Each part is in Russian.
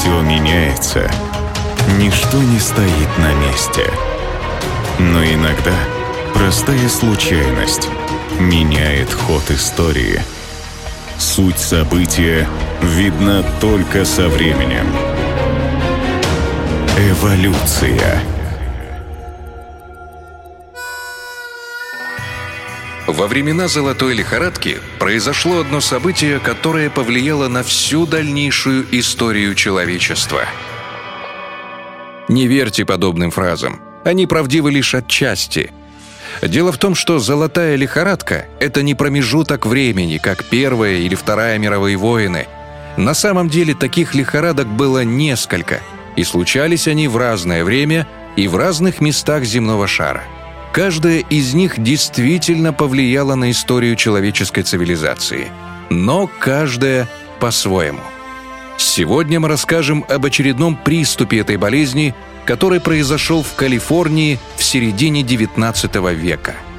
Все меняется, ничто не стоит на месте. Но иногда простая случайность меняет ход истории. Суть события видна только со временем. Эволюция. Во времена золотой лихорадки произошло одно событие, которое повлияло на всю дальнейшую историю человечества. Не верьте подобным фразам. Они правдивы лишь отчасти. Дело в том, что золотая лихорадка – это не промежуток времени, как Первая или Вторая мировые войны. На самом деле таких лихорадок было несколько, и случались они в разное время и в разных местах земного шара – Каждая из них действительно повлияла на историю человеческой цивилизации. Но каждая по-своему. Сегодня мы расскажем об очередном приступе этой болезни, который произошел в Калифорнии в середине XIX века –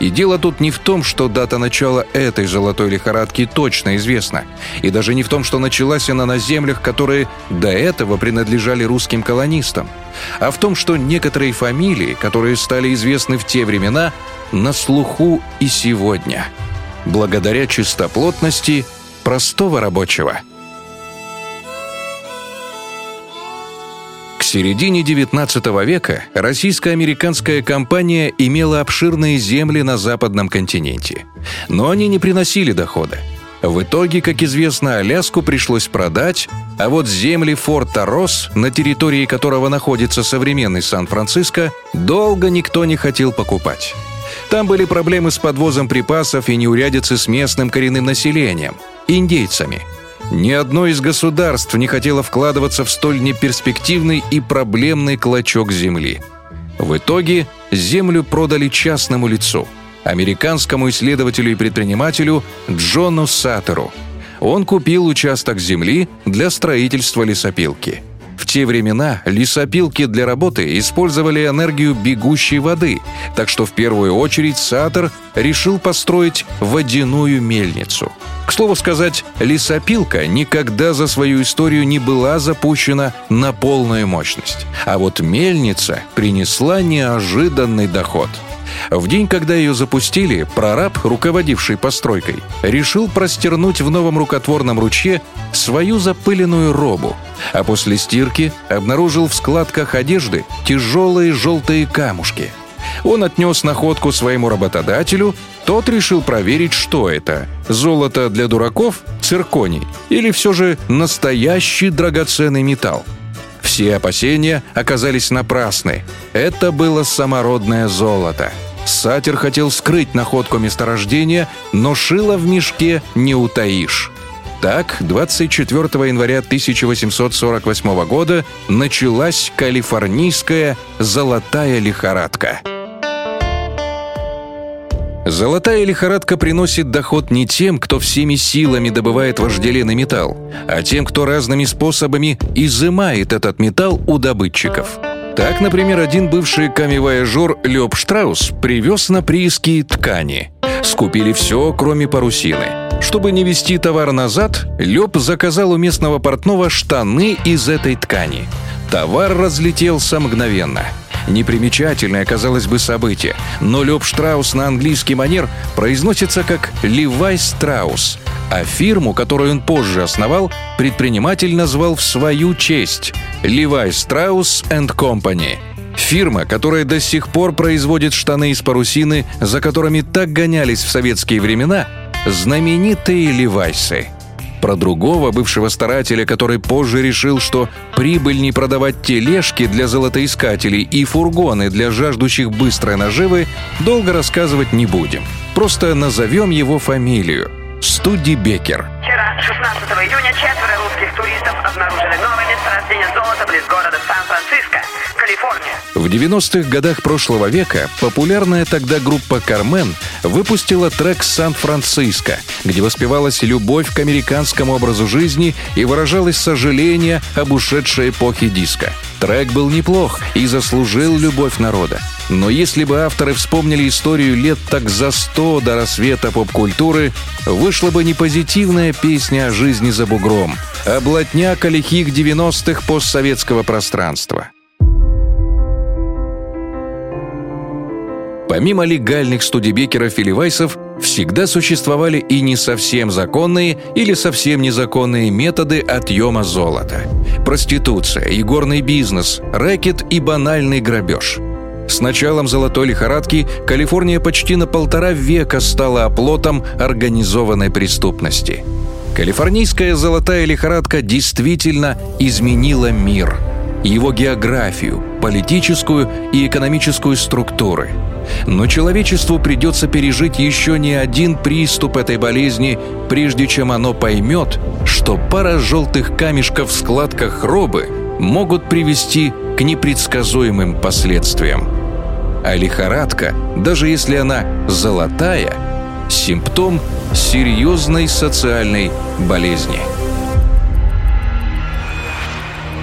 и дело тут не в том, что дата начала этой золотой лихорадки точно известна, и даже не в том, что началась она на землях, которые до этого принадлежали русским колонистам, а в том, что некоторые фамилии, которые стали известны в те времена, на слуху и сегодня, благодаря чистоплотности простого рабочего – середине XIX века российско-американская компания имела обширные земли на западном континенте. Но они не приносили дохода. В итоге, как известно, Аляску пришлось продать, а вот земли форта Росс, на территории которого находится современный Сан-Франциско, долго никто не хотел покупать. Там были проблемы с подвозом припасов и неурядицы с местным коренным населением – индейцами – ни одно из государств не хотело вкладываться в столь неперспективный и проблемный клочок земли. В итоге землю продали частному лицу – американскому исследователю и предпринимателю Джону Саттеру. Он купил участок земли для строительства лесопилки – в те времена лесопилки для работы использовали энергию бегущей воды, так что в первую очередь Сатор решил построить водяную мельницу. К слову сказать, лесопилка никогда за свою историю не была запущена на полную мощность. А вот мельница принесла неожиданный доход – в день, когда ее запустили, прораб, руководивший постройкой, решил простернуть в новом рукотворном ручье свою запыленную робу, а после стирки обнаружил в складках одежды тяжелые желтые камушки. Он отнес находку своему работодателю, тот решил проверить, что это – золото для дураков, цирконий или все же настоящий драгоценный металл. Все опасения оказались напрасны. Это было самородное золото. Сатир хотел скрыть находку месторождения, но шило в мешке не утаишь. Так, 24 января 1848 года началась калифорнийская «золотая лихорадка». Золотая лихорадка приносит доход не тем, кто всеми силами добывает вожделенный металл, а тем, кто разными способами изымает этот металл у добытчиков. Так, например, один бывший камевояжер Лёб Штраус привез на прииски ткани. Скупили все, кроме парусины. Чтобы не везти товар назад, Лёб заказал у местного портного штаны из этой ткани. Товар разлетелся мгновенно – Непримечательное, казалось бы, событие, но Лёб Штраус на английский манер произносится как «Levi Strauss», а фирму, которую он позже основал, предприниматель назвал в свою честь «Levi Strauss and Company». Фирма, которая до сих пор производит штаны из парусины, за которыми так гонялись в советские времена, знаменитые «Левайсы». Про другого бывшего старателя, который позже решил, что прибыль не продавать тележки для золотоискателей и фургоны для жаждущих быстрой наживы, долго рассказывать не будем. Просто назовем его фамилию. Студи Бекер. Вчера, 16 июня, четверо русских туристов обнаружили новое месторождение золота близ города Сан-Франциско, Калифорния. В 90-х годах прошлого века популярная тогда группа «Кармен» выпустила трек «Сан-Франциско», где воспевалась любовь к американскому образу жизни и выражалось сожаление об ушедшей эпохе диска. Трек был неплох и заслужил любовь народа. Но если бы авторы вспомнили историю лет так за сто до рассвета поп-культуры, вышла бы не позитивная песня о жизни за бугром, а блатняк о лихих 90-х постсоветского пространства. Помимо легальных студибекеров или вайсов, всегда существовали и не совсем законные или совсем незаконные методы отъема золота. Проституция, игорный бизнес, рэкет и банальный грабеж. С началом золотой лихорадки Калифорния почти на полтора века стала оплотом организованной преступности. Калифорнийская золотая лихорадка действительно изменила мир, его географию, политическую и экономическую структуры – но человечеству придется пережить еще не один приступ этой болезни, прежде чем оно поймет, что пара желтых камешков в складках робы могут привести к непредсказуемым последствиям. А лихорадка, даже если она золотая, симптом серьезной социальной болезни.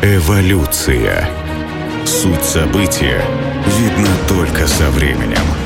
Эволюция. Суть события видна только со временем.